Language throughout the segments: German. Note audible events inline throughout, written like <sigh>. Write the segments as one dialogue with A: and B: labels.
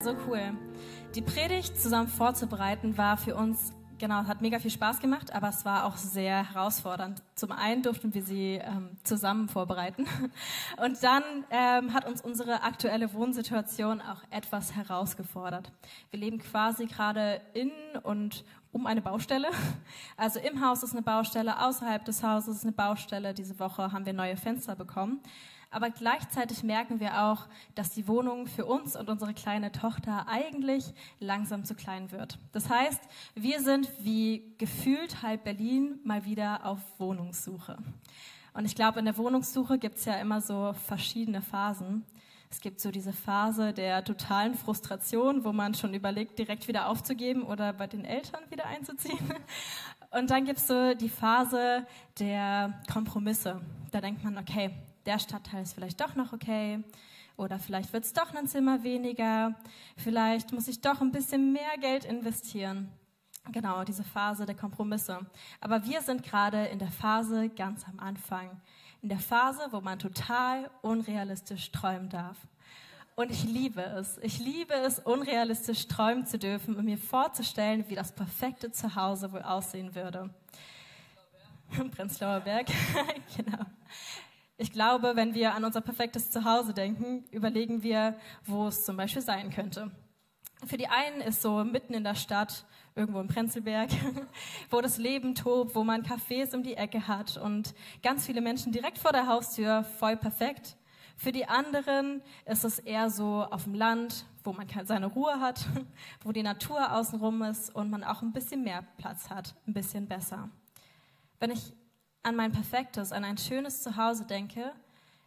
A: So cool. Die Predigt zusammen vorzubereiten war für uns, genau, hat mega viel Spaß gemacht, aber es war auch sehr herausfordernd. Zum einen durften wir sie ähm, zusammen vorbereiten <laughs> und dann ähm, hat uns unsere aktuelle Wohnsituation auch etwas herausgefordert. Wir leben quasi gerade in und um eine Baustelle. <laughs> Also im Haus ist eine Baustelle, außerhalb des Hauses ist eine Baustelle. Diese Woche haben wir neue Fenster bekommen. Aber gleichzeitig merken wir auch, dass die Wohnung für uns und unsere kleine Tochter eigentlich langsam zu klein wird. Das heißt, wir sind wie gefühlt halb Berlin mal wieder auf Wohnungssuche. Und ich glaube, in der Wohnungssuche gibt es ja immer so verschiedene Phasen. Es gibt so diese Phase der totalen Frustration, wo man schon überlegt, direkt wieder aufzugeben oder bei den Eltern wieder einzuziehen. Und dann gibt es so die Phase der Kompromisse. Da denkt man, okay, der Stadtteil ist vielleicht doch noch okay oder vielleicht wird es doch ein Zimmer weniger, vielleicht muss ich doch ein bisschen mehr Geld investieren. Genau, diese Phase der Kompromisse. Aber wir sind gerade in der Phase ganz am Anfang, in der Phase, wo man total unrealistisch träumen darf. Und ich liebe es. Ich liebe es, unrealistisch träumen zu dürfen und mir vorzustellen, wie das perfekte Zuhause wohl aussehen würde. Prenzlauer Berg, <laughs> genau. Ich glaube, wenn wir an unser perfektes Zuhause denken, überlegen wir, wo es zum Beispiel sein könnte. Für die einen ist so mitten in der Stadt, irgendwo im Prenzlberg, <laughs> wo das Leben tobt, wo man Cafés um die Ecke hat und ganz viele Menschen direkt vor der Haustür, voll perfekt. Für die anderen ist es eher so auf dem Land, wo man seine Ruhe hat, <laughs> wo die Natur außenrum ist und man auch ein bisschen mehr Platz hat, ein bisschen besser. Wenn ich an mein perfektes, an ein schönes Zuhause denke,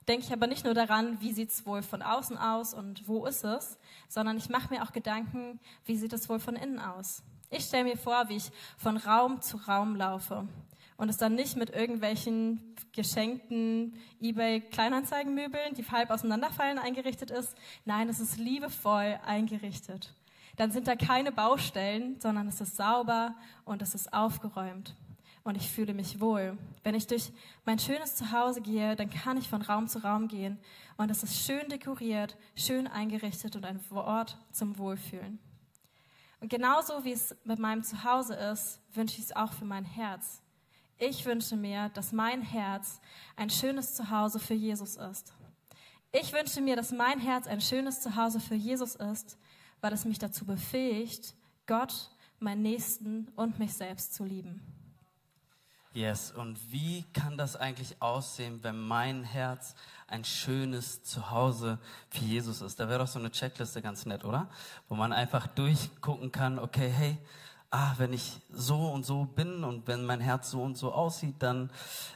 A: denke ich aber nicht nur daran, wie sieht es wohl von außen aus und wo ist es, sondern ich mache mir auch Gedanken, wie sieht es wohl von innen aus. Ich stelle mir vor, wie ich von Raum zu Raum laufe und es dann nicht mit irgendwelchen geschenkten eBay-Kleinanzeigenmöbeln, die halb auseinanderfallen, eingerichtet ist. Nein, es ist liebevoll eingerichtet. Dann sind da keine Baustellen, sondern es ist sauber und es ist aufgeräumt und ich fühle mich wohl. Wenn ich durch mein schönes Zuhause gehe, dann kann ich von Raum zu Raum gehen und es ist schön dekoriert, schön eingerichtet und ein Ort zum Wohlfühlen. Und genauso wie es mit meinem Zuhause ist, wünsche ich es auch für mein Herz. Ich wünsche mir, dass mein Herz ein schönes Zuhause für Jesus ist. Ich wünsche mir, dass mein Herz ein schönes Zuhause für Jesus ist, weil es mich dazu befähigt, Gott, meinen Nächsten und mich selbst zu lieben.
B: Yes, und wie kann das eigentlich aussehen, wenn mein Herz ein schönes Zuhause für Jesus ist? Da wäre doch so eine Checkliste ganz nett, oder? Wo man einfach durchgucken kann, okay, hey, ah, wenn ich so und so bin und wenn mein Herz so und so aussieht, dann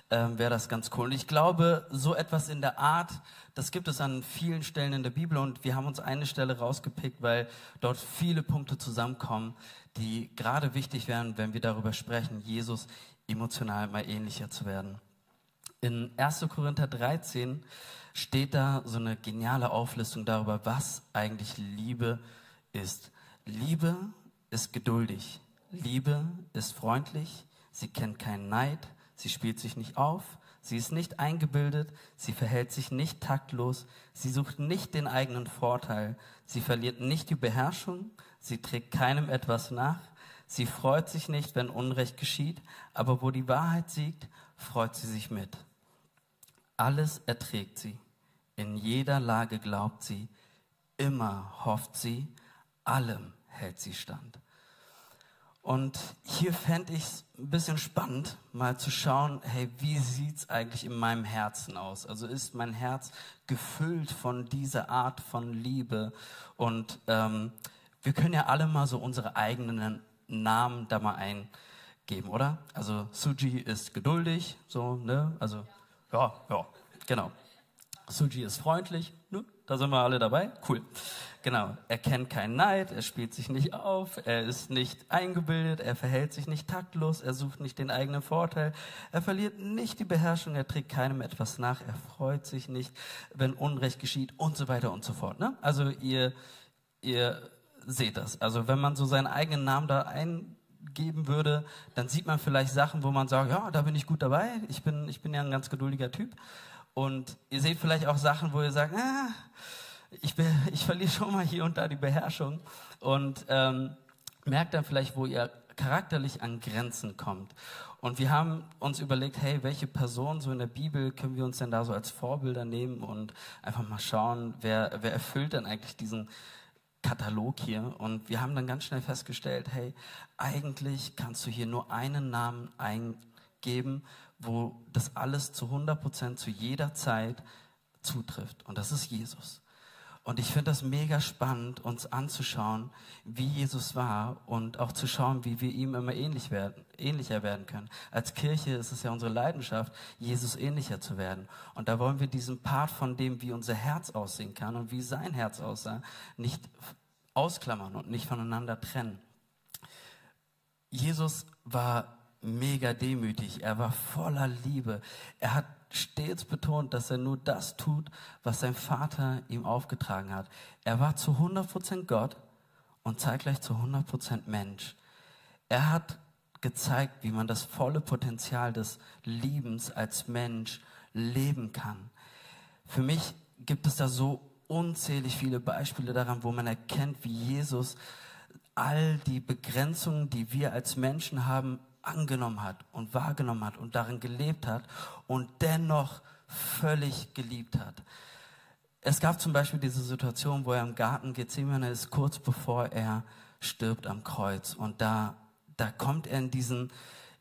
B: ähm, wäre das ganz cool. Und ich glaube, so etwas in der Art, das gibt es an vielen Stellen in der Bibel und wir haben uns eine Stelle rausgepickt, weil dort viele Punkte zusammenkommen, die gerade wichtig wären, wenn wir darüber sprechen, Jesus emotional mal ähnlicher zu werden. In 1. Korinther 13 steht da so eine geniale Auflistung darüber, was eigentlich Liebe ist. Liebe ist geduldig. Liebe ist freundlich. Sie kennt keinen Neid. Sie spielt sich nicht auf. Sie ist nicht eingebildet. Sie verhält sich nicht taktlos. Sie sucht nicht den eigenen Vorteil. Sie verliert nicht die Beherrschung. Sie trägt keinem etwas nach. Sie freut sich nicht, wenn Unrecht geschieht, aber wo die Wahrheit siegt, freut sie sich mit. Alles erträgt sie, in jeder Lage glaubt sie, immer hofft sie, allem hält sie stand. Und hier fände ich es ein bisschen spannend, mal zu schauen, hey, wie sieht es eigentlich in meinem Herzen aus? Also ist mein Herz gefüllt von dieser Art von Liebe? Und ähm, wir können ja alle mal so unsere eigenen Namen da mal eingeben, oder? Also Suji ist geduldig, so, ne? Also, ja, ja, genau. Suji ist freundlich, ne? Da sind wir alle dabei. Cool. Genau. Er kennt keinen Neid, er spielt sich nicht auf, er ist nicht eingebildet, er verhält sich nicht taktlos, er sucht nicht den eigenen Vorteil, er verliert nicht die Beherrschung, er trägt keinem etwas nach, er freut sich nicht, wenn Unrecht geschieht und so weiter und so fort. Ne? Also ihr, ihr seht das. Also wenn man so seinen eigenen Namen da eingeben würde, dann sieht man vielleicht Sachen, wo man sagt, ja, da bin ich gut dabei. Ich bin, ich bin ja ein ganz geduldiger Typ. Und ihr seht vielleicht auch Sachen, wo ihr sagt, ah, ich, ich verliere schon mal hier und da die Beherrschung und ähm, merkt dann vielleicht, wo ihr charakterlich an Grenzen kommt. Und wir haben uns überlegt, hey, welche Person so in der Bibel können wir uns denn da so als Vorbilder nehmen und einfach mal schauen, wer, wer erfüllt denn eigentlich diesen Katalog hier. Und wir haben dann ganz schnell festgestellt, hey, eigentlich kannst du hier nur einen Namen eingeben, wo das alles zu 100 Prozent zu jeder Zeit zutrifft. Und das ist Jesus. Und ich finde das mega spannend, uns anzuschauen, wie Jesus war und auch zu schauen, wie wir ihm immer ähnlich werden, ähnlicher werden können. Als Kirche ist es ja unsere Leidenschaft, Jesus ähnlicher zu werden. Und da wollen wir diesen Part von dem, wie unser Herz aussehen kann und wie sein Herz aussah, nicht ausklammern und nicht voneinander trennen. Jesus war mega demütig, er war voller Liebe. Er hat stets betont, dass er nur das tut, was sein Vater ihm aufgetragen hat. Er war zu 100% Gott und zeitgleich zu 100% Mensch. Er hat gezeigt, wie man das volle Potenzial des Liebens als Mensch leben kann. Für mich gibt es da so unzählig viele Beispiele daran, wo man erkennt, wie Jesus all die Begrenzungen, die wir als Menschen haben, angenommen hat und wahrgenommen hat und darin gelebt hat und dennoch völlig geliebt hat. Es gab zum Beispiel diese Situation, wo er im Garten Gethsemane ist, kurz bevor er stirbt am Kreuz. Und da, da kommt er in diesen,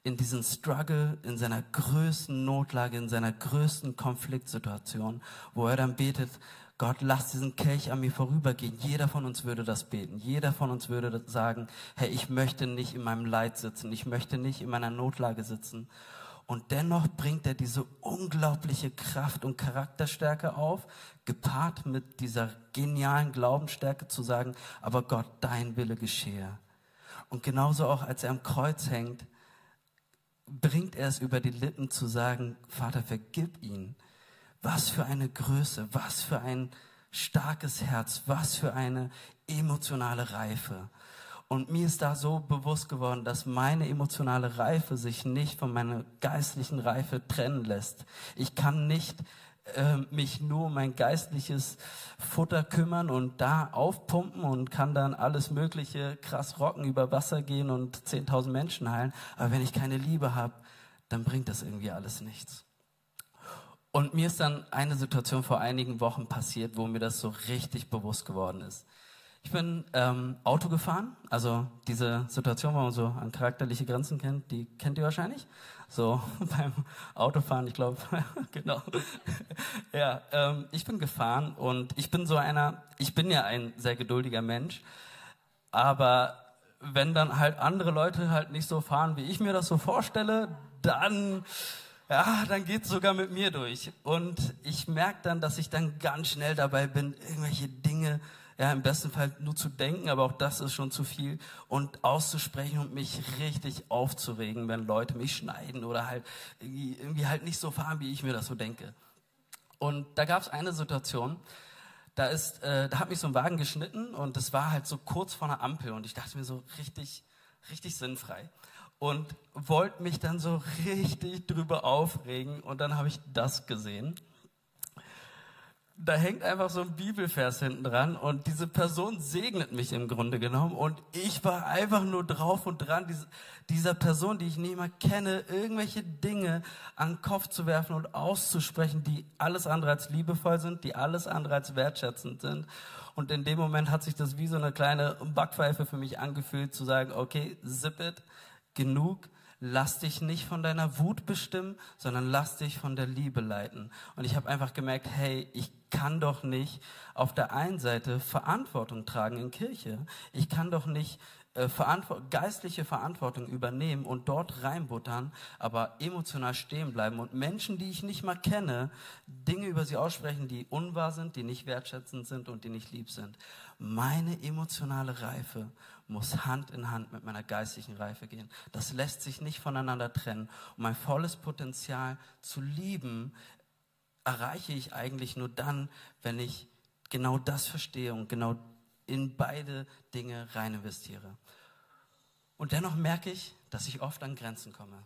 B: in diesen Struggle, in seiner größten Notlage, in seiner größten Konfliktsituation, wo er dann betet, Gott, lass diesen Kelch an mir vorübergehen. Jeder von uns würde das beten. Jeder von uns würde sagen, hey, ich möchte nicht in meinem Leid sitzen. Ich möchte nicht in meiner Notlage sitzen. Und dennoch bringt er diese unglaubliche Kraft und Charakterstärke auf, gepaart mit dieser genialen Glaubensstärke zu sagen, aber Gott, dein Wille geschehe. Und genauso auch, als er am Kreuz hängt, bringt er es über die Lippen zu sagen, Vater, vergib ihn. Was für eine Größe, was für ein starkes Herz, was für eine emotionale Reife. Und mir ist da so bewusst geworden, dass meine emotionale Reife sich nicht von meiner geistlichen Reife trennen lässt. Ich kann nicht äh, mich nur um mein geistliches Futter kümmern und da aufpumpen und kann dann alles Mögliche krass rocken, über Wasser gehen und 10.000 Menschen heilen. Aber wenn ich keine Liebe habe, dann bringt das irgendwie alles nichts. Und mir ist dann eine Situation vor einigen Wochen passiert, wo mir das so richtig bewusst geworden ist. Ich bin ähm, Auto gefahren, also diese Situation, wo man so an charakterliche Grenzen kennt, die kennt ihr wahrscheinlich. So <laughs> beim Autofahren, ich glaube, <laughs> genau. <laughs> ja, ähm, ich bin gefahren und ich bin so einer, ich bin ja ein sehr geduldiger Mensch, aber wenn dann halt andere Leute halt nicht so fahren, wie ich mir das so vorstelle, dann ja, dann geht's sogar mit mir durch. Und ich merke dann, dass ich dann ganz schnell dabei bin, irgendwelche Dinge, ja, im besten Fall nur zu denken, aber auch das ist schon zu viel, und auszusprechen und mich richtig aufzuregen, wenn Leute mich schneiden oder halt irgendwie, irgendwie halt nicht so fahren, wie ich mir das so denke. Und da gab's eine Situation, da ist, äh, da hat mich so ein Wagen geschnitten und es war halt so kurz vor einer Ampel und ich dachte mir so richtig, richtig sinnfrei und wollte mich dann so richtig drüber aufregen und dann habe ich das gesehen. Da hängt einfach so ein Bibelvers hinten dran und diese Person segnet mich im Grunde genommen und ich war einfach nur drauf und dran, dieser Person, die ich nicht mal kenne, irgendwelche Dinge an den Kopf zu werfen und auszusprechen, die alles andere als liebevoll sind, die alles andere als wertschätzend sind. Und in dem Moment hat sich das wie so eine kleine Backpfeife für mich angefühlt, zu sagen, okay, zip it, genug, lass dich nicht von deiner Wut bestimmen, sondern lass dich von der Liebe leiten. Und ich habe einfach gemerkt, hey, ich kann doch nicht auf der einen Seite Verantwortung tragen in Kirche. Ich kann doch nicht äh, Verantwort geistliche Verantwortung übernehmen und dort reinbuttern, aber emotional stehen bleiben und Menschen, die ich nicht mal kenne, Dinge über sie aussprechen, die unwahr sind, die nicht wertschätzend sind und die nicht lieb sind. Meine emotionale Reife muss Hand in Hand mit meiner geistlichen Reife gehen. Das lässt sich nicht voneinander trennen. Und mein volles Potenzial zu lieben erreiche ich eigentlich nur dann, wenn ich genau das verstehe und genau in beide Dinge rein investiere. Und dennoch merke ich, dass ich oft an Grenzen komme.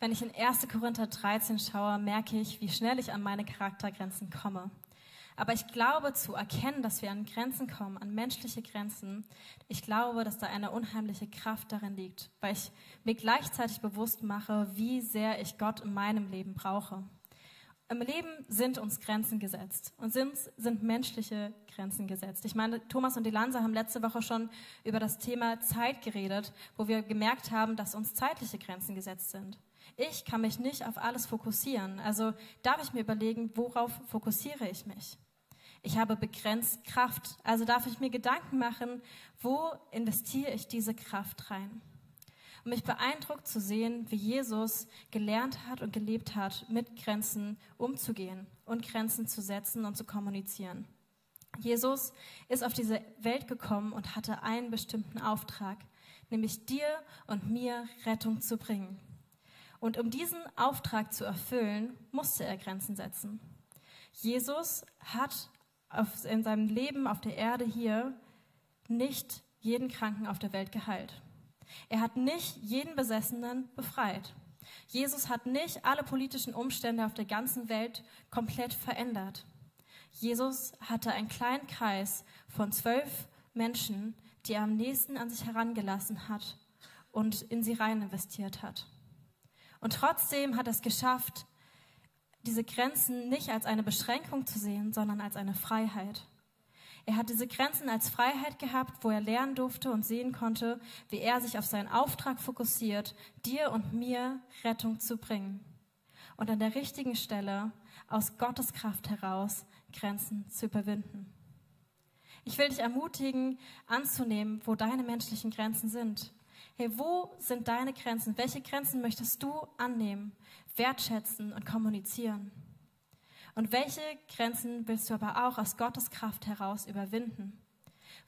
A: Wenn ich in 1. Korinther 13 schaue, merke ich, wie schnell ich an meine Charaktergrenzen komme. Aber ich glaube, zu erkennen, dass wir an Grenzen kommen, an menschliche Grenzen, ich glaube, dass da eine unheimliche Kraft darin liegt, weil ich mir gleichzeitig bewusst mache, wie sehr ich Gott in meinem Leben brauche. Im Leben sind uns Grenzen gesetzt und sind, sind menschliche Grenzen gesetzt. Ich meine, Thomas und Delanse haben letzte Woche schon über das Thema Zeit geredet, wo wir gemerkt haben, dass uns zeitliche Grenzen gesetzt sind. Ich kann mich nicht auf alles fokussieren. Also darf ich mir überlegen, worauf fokussiere ich mich? Ich habe begrenzt Kraft. Also darf ich mir Gedanken machen, wo investiere ich diese Kraft rein? Und mich beeindruckt zu sehen, wie Jesus gelernt hat und gelebt hat, mit Grenzen umzugehen und Grenzen zu setzen und zu kommunizieren. Jesus ist auf diese Welt gekommen und hatte einen bestimmten Auftrag, nämlich dir und mir Rettung zu bringen. Und um diesen Auftrag zu erfüllen, musste er Grenzen setzen. Jesus hat auf, in seinem Leben auf der Erde hier nicht jeden Kranken auf der Welt geheilt. Er hat nicht jeden Besessenen befreit. Jesus hat nicht alle politischen Umstände auf der ganzen Welt komplett verändert. Jesus hatte einen kleinen Kreis von zwölf Menschen, die er am nächsten an sich herangelassen hat und in sie rein investiert hat. Und trotzdem hat er es geschafft, diese Grenzen nicht als eine Beschränkung zu sehen, sondern als eine Freiheit. Er hat diese Grenzen als Freiheit gehabt, wo er lernen durfte und sehen konnte, wie er sich auf seinen Auftrag fokussiert, dir und mir Rettung zu bringen. Und an der richtigen Stelle aus Gottes Kraft heraus Grenzen zu überwinden. Ich will dich ermutigen, anzunehmen, wo deine menschlichen Grenzen sind. Hey, wo sind deine Grenzen? Welche Grenzen möchtest du annehmen, wertschätzen und kommunizieren? Und welche Grenzen willst du aber auch aus Gottes Kraft heraus überwinden?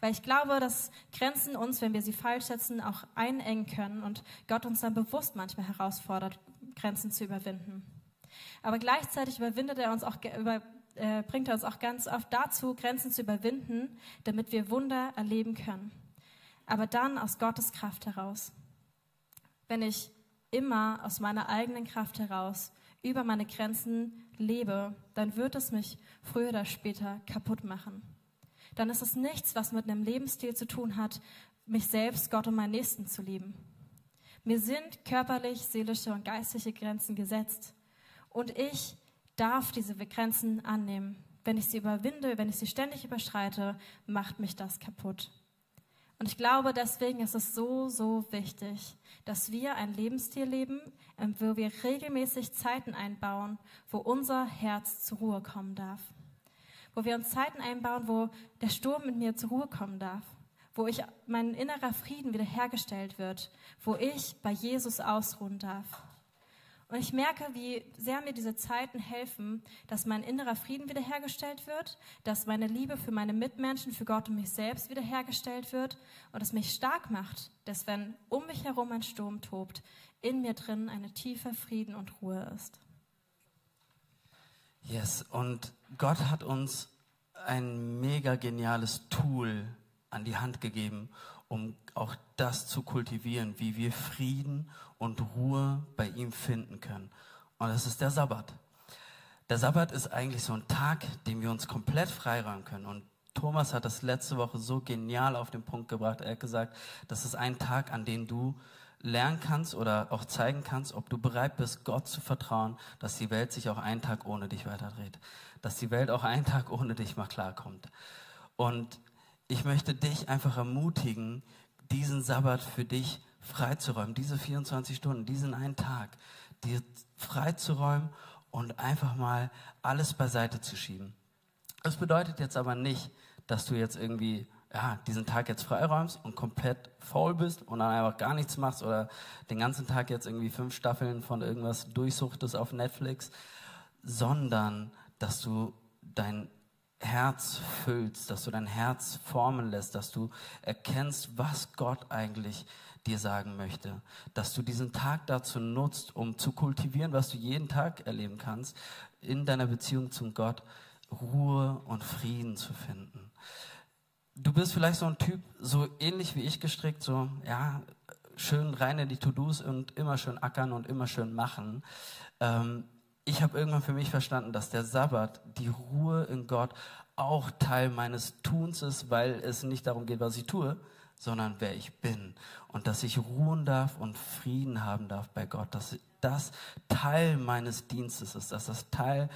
A: Weil ich glaube, dass Grenzen uns, wenn wir sie falsch setzen, auch einengen können und Gott uns dann bewusst manchmal herausfordert, Grenzen zu überwinden. Aber gleichzeitig überwindet er uns auch, über, äh, bringt er uns auch ganz oft dazu, Grenzen zu überwinden, damit wir Wunder erleben können aber dann aus Gottes Kraft heraus. Wenn ich immer aus meiner eigenen Kraft heraus über meine Grenzen lebe, dann wird es mich früher oder später kaputt machen. Dann ist es nichts, was mit einem Lebensstil zu tun hat, mich selbst, Gott und meinen Nächsten zu lieben. Mir sind körperlich, seelische und geistliche Grenzen gesetzt. Und ich darf diese Grenzen annehmen. Wenn ich sie überwinde, wenn ich sie ständig überschreite, macht mich das kaputt. Und ich glaube, deswegen ist es so, so wichtig, dass wir ein Lebensstil leben, wo wir regelmäßig Zeiten einbauen, wo unser Herz zur Ruhe kommen darf. Wo wir uns Zeiten einbauen, wo der Sturm mit mir zur Ruhe kommen darf. Wo ich, mein innerer Frieden wiederhergestellt wird. Wo ich bei Jesus ausruhen darf. Und ich merke, wie sehr mir diese Zeiten helfen, dass mein innerer Frieden wiederhergestellt wird, dass meine Liebe für meine Mitmenschen, für Gott und mich selbst wiederhergestellt wird und es mich stark macht, dass wenn um mich herum ein Sturm tobt, in mir drin eine tiefe Frieden und Ruhe ist.
B: Yes, und Gott hat uns ein mega geniales Tool an die Hand gegeben, um auch das zu kultivieren, wie wir Frieden und Ruhe bei ihm finden können. Und das ist der Sabbat. Der Sabbat ist eigentlich so ein Tag, den wir uns komplett freiräumen können. Und Thomas hat das letzte Woche so genial auf den Punkt gebracht. Er hat gesagt, das ist ein Tag, an dem du lernen kannst oder auch zeigen kannst, ob du bereit bist, Gott zu vertrauen, dass die Welt sich auch einen Tag ohne dich weiterdreht. Dass die Welt auch einen Tag ohne dich mal klarkommt. Und ich möchte dich einfach ermutigen, diesen Sabbat für dich freizuräumen, diese 24 Stunden, diesen einen Tag, dir freizuräumen und einfach mal alles beiseite zu schieben. Das bedeutet jetzt aber nicht, dass du jetzt irgendwie ja, diesen Tag jetzt freiräumst und komplett faul bist und dann einfach gar nichts machst oder den ganzen Tag jetzt irgendwie fünf Staffeln von irgendwas durchsuchtest auf Netflix, sondern dass du dein Herz füllst, dass du dein Herz formen lässt, dass du erkennst, was Gott eigentlich dir sagen möchte, dass du diesen Tag dazu nutzt, um zu kultivieren, was du jeden Tag erleben kannst, in deiner Beziehung zum Gott Ruhe und Frieden zu finden. Du bist vielleicht so ein Typ, so ähnlich wie ich gestrickt, so, ja, schön rein in die To-Dos und immer schön ackern und immer schön machen. Ähm, ich habe irgendwann für mich verstanden, dass der Sabbat, die Ruhe in Gott, auch Teil meines Tuns ist, weil es nicht darum geht, was ich tue, sondern wer ich bin. Und dass ich ruhen darf und Frieden haben darf bei Gott, dass das Teil meines Dienstes ist, dass das Teil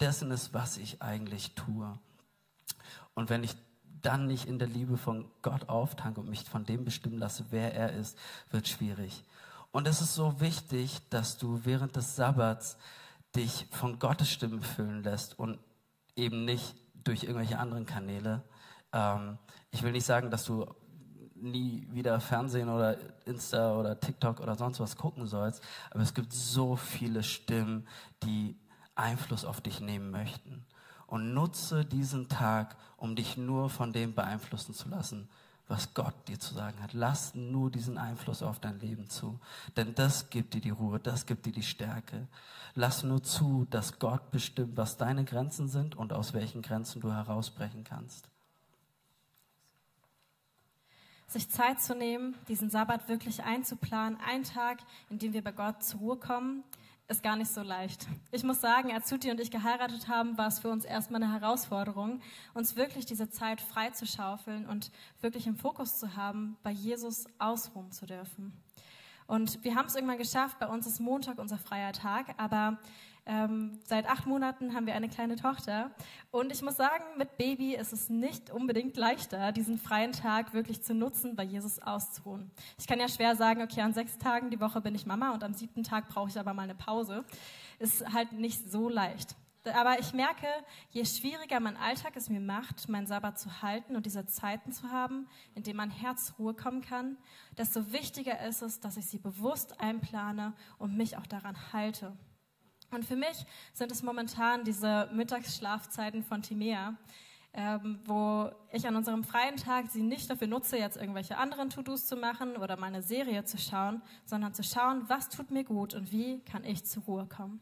B: dessen ist, was ich eigentlich tue. Und wenn ich dann nicht in der Liebe von Gott auftanke und mich von dem bestimmen lasse, wer er ist, wird schwierig. Und es ist so wichtig, dass du während des Sabbats dich von Gottes Stimme füllen lässt und eben nicht durch irgendwelche anderen Kanäle. Ähm, ich will nicht sagen, dass du nie wieder Fernsehen oder Insta oder TikTok oder sonst was gucken sollst, aber es gibt so viele Stimmen, die Einfluss auf dich nehmen möchten. Und nutze diesen Tag, um dich nur von dem beeinflussen zu lassen, was Gott dir zu sagen hat. Lass nur diesen Einfluss auf dein Leben zu. Denn das gibt dir die Ruhe, das gibt dir die Stärke. Lass nur zu, dass Gott bestimmt, was deine Grenzen sind und aus welchen Grenzen du herausbrechen kannst.
A: Sich Zeit zu nehmen, diesen Sabbat wirklich einzuplanen, einen Tag, in dem wir bei Gott zur Ruhe kommen, ist gar nicht so leicht. Ich muss sagen, als Suti und ich geheiratet haben, war es für uns erstmal eine Herausforderung, uns wirklich diese Zeit frei zu schaufeln und wirklich im Fokus zu haben, bei Jesus ausruhen zu dürfen. Und wir haben es irgendwann geschafft. Bei uns ist Montag unser freier Tag, aber ähm, seit acht Monaten haben wir eine kleine Tochter. Und ich muss sagen, mit Baby ist es nicht unbedingt leichter, diesen freien Tag wirklich zu nutzen, bei Jesus auszuruhen. Ich kann ja schwer sagen, okay, an sechs Tagen die Woche bin ich Mama und am siebten Tag brauche ich aber mal eine Pause. Ist halt nicht so leicht. Aber ich merke, je schwieriger mein Alltag es mir macht, meinen Sabbat zu halten und diese Zeiten zu haben, in denen mein Herz Ruhe kommen kann, desto wichtiger ist es, dass ich sie bewusst einplane und mich auch daran halte. Und für mich sind es momentan diese Mittagsschlafzeiten von Timea, ähm, wo ich an unserem freien Tag sie nicht dafür nutze, jetzt irgendwelche anderen To-Dos zu machen oder meine Serie zu schauen, sondern zu schauen, was tut mir gut und wie kann ich zur Ruhe kommen.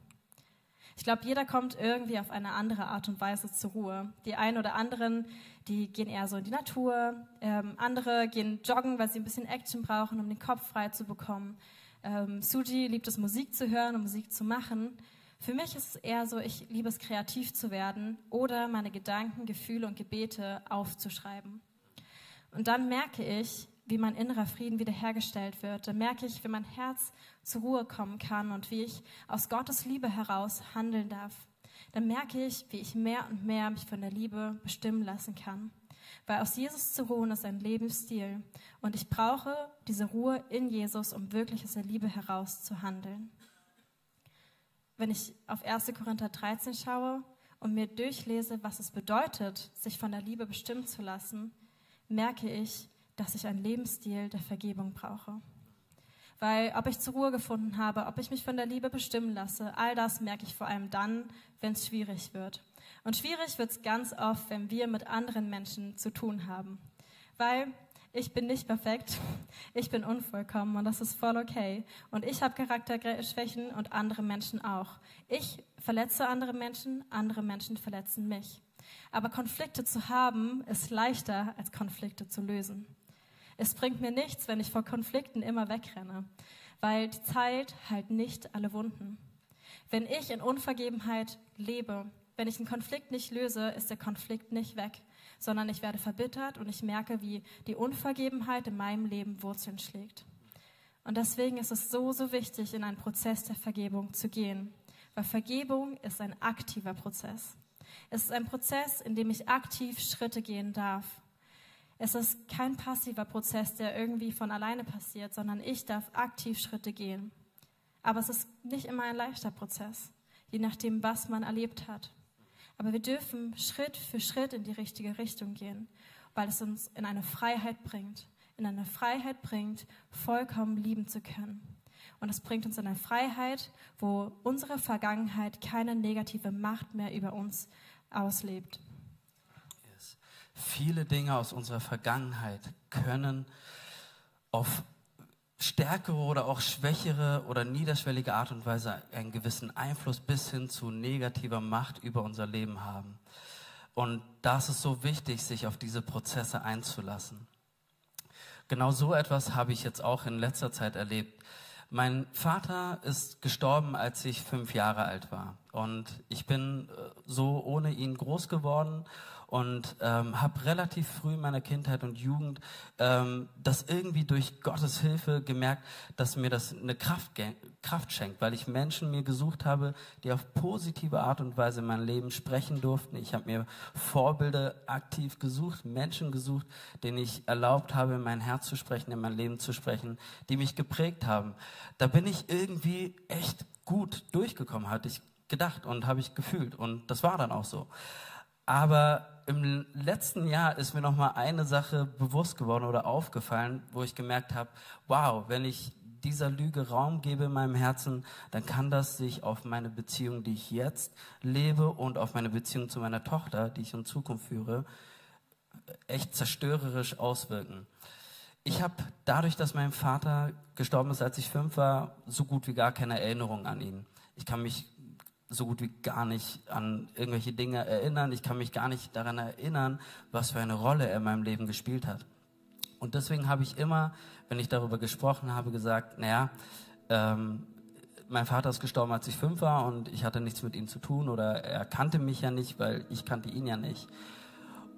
A: Ich glaube, jeder kommt irgendwie auf eine andere Art und Weise zur Ruhe. Die einen oder anderen, die gehen eher so in die Natur, ähm, andere gehen joggen, weil sie ein bisschen Action brauchen, um den Kopf frei zu bekommen. Ähm, Suji liebt es, Musik zu hören und Musik zu machen. Für mich ist es eher so, ich liebe es, kreativ zu werden oder meine Gedanken, Gefühle und Gebete aufzuschreiben. Und dann merke ich, wie mein innerer Frieden wiederhergestellt wird. Dann merke ich, wie mein Herz zur Ruhe kommen kann und wie ich aus Gottes Liebe heraus handeln darf. Dann merke ich, wie ich mehr und mehr mich von der Liebe bestimmen lassen kann. Weil aus Jesus zu ruhen ist ein Lebensstil. Und ich brauche diese Ruhe in Jesus, um wirklich aus der Liebe heraus zu handeln wenn ich auf 1. Korinther 13 schaue und mir durchlese, was es bedeutet, sich von der Liebe bestimmen zu lassen, merke ich, dass ich einen Lebensstil der Vergebung brauche. Weil ob ich zur Ruhe gefunden habe, ob ich mich von der Liebe bestimmen lasse, all das merke ich vor allem dann, wenn es schwierig wird. Und schwierig wird es ganz oft, wenn wir mit anderen Menschen zu tun haben. Weil ich bin nicht perfekt, ich bin unvollkommen und das ist voll okay. Und ich habe Charakterschwächen und andere Menschen auch. Ich verletze andere Menschen, andere Menschen verletzen mich. Aber Konflikte zu haben, ist leichter als Konflikte zu lösen. Es bringt mir nichts, wenn ich vor Konflikten immer wegrenne, weil die Zeit heilt nicht alle Wunden. Wenn ich in Unvergebenheit lebe, wenn ich einen Konflikt nicht löse, ist der Konflikt nicht weg sondern ich werde verbittert und ich merke, wie die Unvergebenheit in meinem Leben Wurzeln schlägt. Und deswegen ist es so, so wichtig, in einen Prozess der Vergebung zu gehen, weil Vergebung ist ein aktiver Prozess. Es ist ein Prozess, in dem ich aktiv Schritte gehen darf. Es ist kein passiver Prozess, der irgendwie von alleine passiert, sondern ich darf aktiv Schritte gehen. Aber es ist nicht immer ein leichter Prozess, je nachdem, was man erlebt hat. Aber wir dürfen Schritt für Schritt in die richtige Richtung gehen, weil es uns in eine Freiheit bringt. In eine Freiheit bringt, vollkommen lieben zu können. Und es bringt uns in eine Freiheit, wo unsere Vergangenheit keine negative Macht mehr über uns auslebt.
B: Yes. Viele Dinge aus unserer Vergangenheit können auf stärkere oder auch schwächere oder niederschwellige Art und Weise einen gewissen Einfluss bis hin zu negativer Macht über unser Leben haben. Und das ist so wichtig, sich auf diese Prozesse einzulassen. Genau so etwas habe ich jetzt auch in letzter Zeit erlebt. Mein Vater ist gestorben, als ich fünf Jahre alt war. Und ich bin äh, so ohne ihn groß geworden und ähm, habe relativ früh in meiner Kindheit und Jugend ähm, das irgendwie durch Gottes Hilfe gemerkt, dass mir das eine Kraft, Kraft schenkt, weil ich Menschen mir gesucht habe, die auf positive Art und Weise in mein Leben sprechen durften. Ich habe mir Vorbilder aktiv gesucht, Menschen gesucht, denen ich erlaubt habe, in mein Herz zu sprechen, in mein Leben zu sprechen, die mich geprägt haben. Da bin ich irgendwie echt gut durchgekommen, hatte ich gedacht und habe ich gefühlt und das war dann auch so. Aber im letzten Jahr ist mir noch mal eine Sache bewusst geworden oder aufgefallen, wo ich gemerkt habe, wow, wenn ich dieser Lüge Raum gebe in meinem Herzen, dann kann das sich auf meine Beziehung, die ich jetzt lebe und auf meine Beziehung zu meiner Tochter, die ich in Zukunft führe, echt zerstörerisch auswirken. Ich habe dadurch, dass mein Vater gestorben ist, als ich fünf war, so gut wie gar keine Erinnerung an ihn. Ich kann mich so gut wie gar nicht an irgendwelche Dinge erinnern. Ich kann mich gar nicht daran erinnern, was für eine Rolle er in meinem Leben gespielt hat. Und deswegen habe ich immer, wenn ich darüber gesprochen habe, gesagt, naja, ähm, mein Vater ist gestorben, als ich fünf war und ich hatte nichts mit ihm zu tun oder er kannte mich ja nicht, weil ich kannte ihn ja nicht.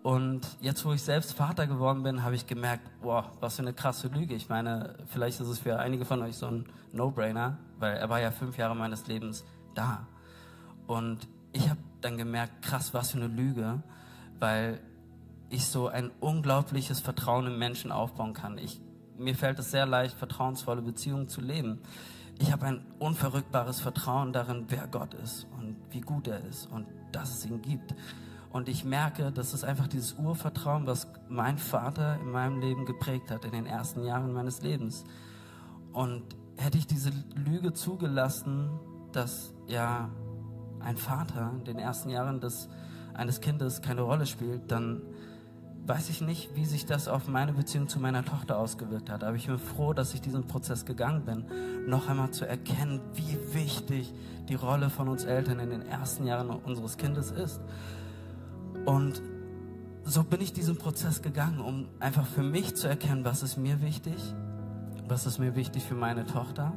B: Und jetzt, wo ich selbst Vater geworden bin, habe ich gemerkt, boah, was für eine krasse Lüge. Ich meine, vielleicht ist es für einige von euch so ein No-Brainer, weil er war ja fünf Jahre meines Lebens da. Und ich habe dann gemerkt, krass, was für eine Lüge, weil ich so ein unglaubliches Vertrauen im Menschen aufbauen kann. Ich, mir fällt es sehr leicht, vertrauensvolle Beziehungen zu leben. Ich habe ein unverrückbares Vertrauen darin, wer Gott ist und wie gut er ist und dass es ihn gibt. Und ich merke, das ist einfach dieses Urvertrauen, was mein Vater in meinem Leben geprägt hat, in den ersten Jahren meines Lebens. Und hätte ich diese Lüge zugelassen, dass ja ein Vater in den ersten Jahren des, eines Kindes keine Rolle spielt, dann weiß ich nicht, wie sich das auf meine Beziehung zu meiner Tochter ausgewirkt hat. Aber ich bin froh, dass ich diesen Prozess gegangen bin, noch einmal zu erkennen, wie wichtig die Rolle von uns Eltern in den ersten Jahren unseres Kindes ist. Und so bin ich diesen Prozess gegangen, um einfach für mich zu erkennen, was ist mir wichtig, was ist mir wichtig für meine Tochter,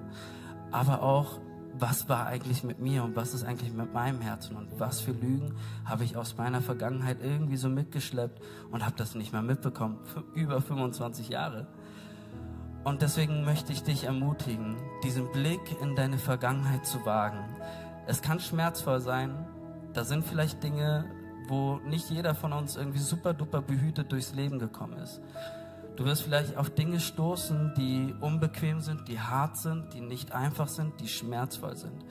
B: aber auch was war eigentlich mit mir und was ist eigentlich mit meinem Herzen und was für Lügen habe ich aus meiner Vergangenheit irgendwie so mitgeschleppt und habe das nicht mehr mitbekommen für über 25 Jahre. Und deswegen möchte ich dich ermutigen, diesen Blick in deine Vergangenheit zu wagen. Es kann schmerzvoll sein, da sind vielleicht Dinge, wo nicht jeder von uns irgendwie super duper behütet durchs Leben gekommen ist. Du wirst vielleicht auf Dinge stoßen, die unbequem sind, die hart sind, die nicht einfach sind, die schmerzvoll sind.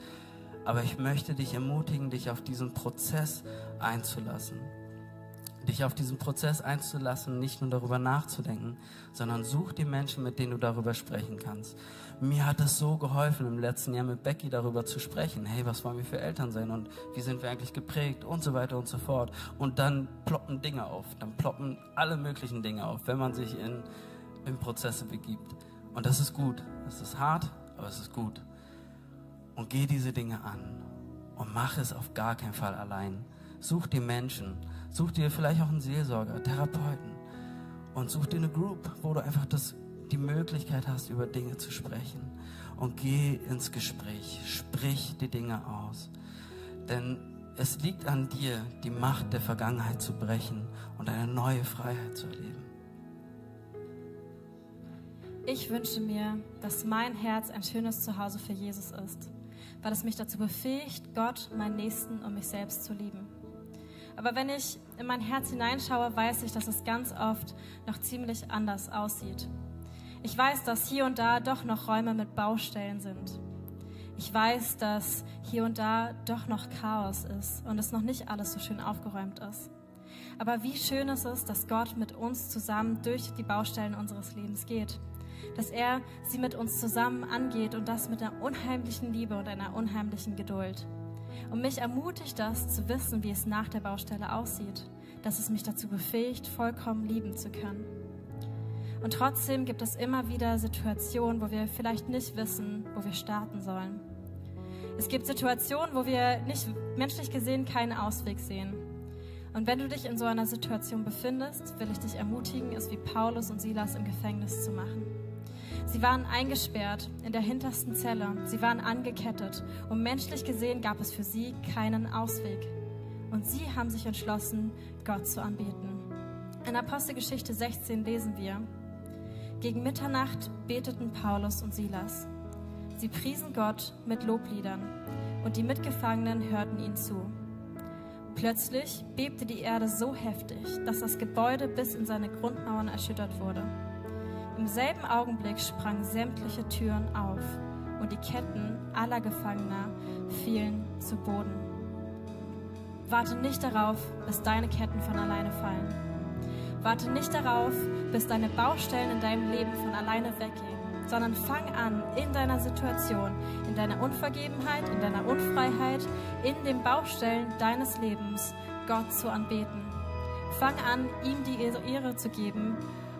B: Aber ich möchte dich ermutigen, dich auf diesen Prozess einzulassen dich auf diesen Prozess einzulassen, nicht nur darüber nachzudenken, sondern such die Menschen, mit denen du darüber sprechen kannst. Mir hat es so geholfen, im letzten Jahr mit Becky darüber zu sprechen. Hey, was wollen wir für Eltern sein und wie sind wir eigentlich geprägt und so weiter und so fort. Und dann ploppen Dinge auf, dann ploppen alle möglichen Dinge auf, wenn man sich in, in Prozesse begibt. Und das ist gut. Es ist hart, aber es ist gut. Und geh diese Dinge an und mach es auf gar keinen Fall allein. Such die Menschen, Such dir vielleicht auch einen Seelsorger, Therapeuten und such dir eine Group, wo du einfach das, die Möglichkeit hast, über Dinge zu sprechen. Und geh ins Gespräch, sprich die Dinge aus. Denn es liegt an dir, die Macht der Vergangenheit zu brechen und eine neue Freiheit zu erleben.
A: Ich wünsche mir, dass mein Herz ein schönes Zuhause für Jesus ist, weil es mich dazu befähigt, Gott, meinen Nächsten und mich selbst zu lieben. Aber wenn ich in mein Herz hineinschaue, weiß ich, dass es ganz oft noch ziemlich anders aussieht. Ich weiß, dass hier und da doch noch Räume mit Baustellen sind. Ich weiß, dass hier und da doch noch Chaos ist und es noch nicht alles so schön aufgeräumt ist. Aber wie schön ist es, dass Gott mit uns zusammen durch die Baustellen unseres Lebens geht. Dass er sie mit uns zusammen angeht und das mit einer unheimlichen Liebe und einer unheimlichen Geduld. Und mich ermutigt das zu wissen, wie es nach der Baustelle aussieht, dass es mich dazu befähigt, vollkommen lieben zu können. Und trotzdem gibt es immer wieder Situationen, wo wir vielleicht nicht wissen, wo wir starten sollen. Es gibt Situationen, wo wir nicht menschlich gesehen keinen Ausweg sehen. Und wenn du dich in so einer Situation befindest, will ich dich ermutigen, es wie Paulus und Silas im Gefängnis zu machen. Sie waren eingesperrt in der hintersten Zelle. Sie waren angekettet. Und menschlich gesehen gab es für sie keinen Ausweg. Und sie haben sich entschlossen, Gott zu anbeten. In Apostelgeschichte 16 lesen wir, gegen Mitternacht beteten Paulus und Silas. Sie priesen Gott mit Lobliedern und die Mitgefangenen hörten ihnen zu. Plötzlich bebte die Erde so heftig, dass das Gebäude bis in seine Grundmauern erschüttert wurde. Im selben Augenblick sprangen sämtliche Türen auf und die Ketten aller Gefangener fielen zu Boden. Warte nicht darauf, bis deine Ketten von alleine fallen. Warte nicht darauf, bis deine Baustellen in deinem Leben von alleine weggehen, sondern fang an, in deiner Situation, in deiner Unvergebenheit, in deiner Unfreiheit, in den Baustellen deines Lebens Gott zu anbeten. Fang an, ihm die Ehre zu geben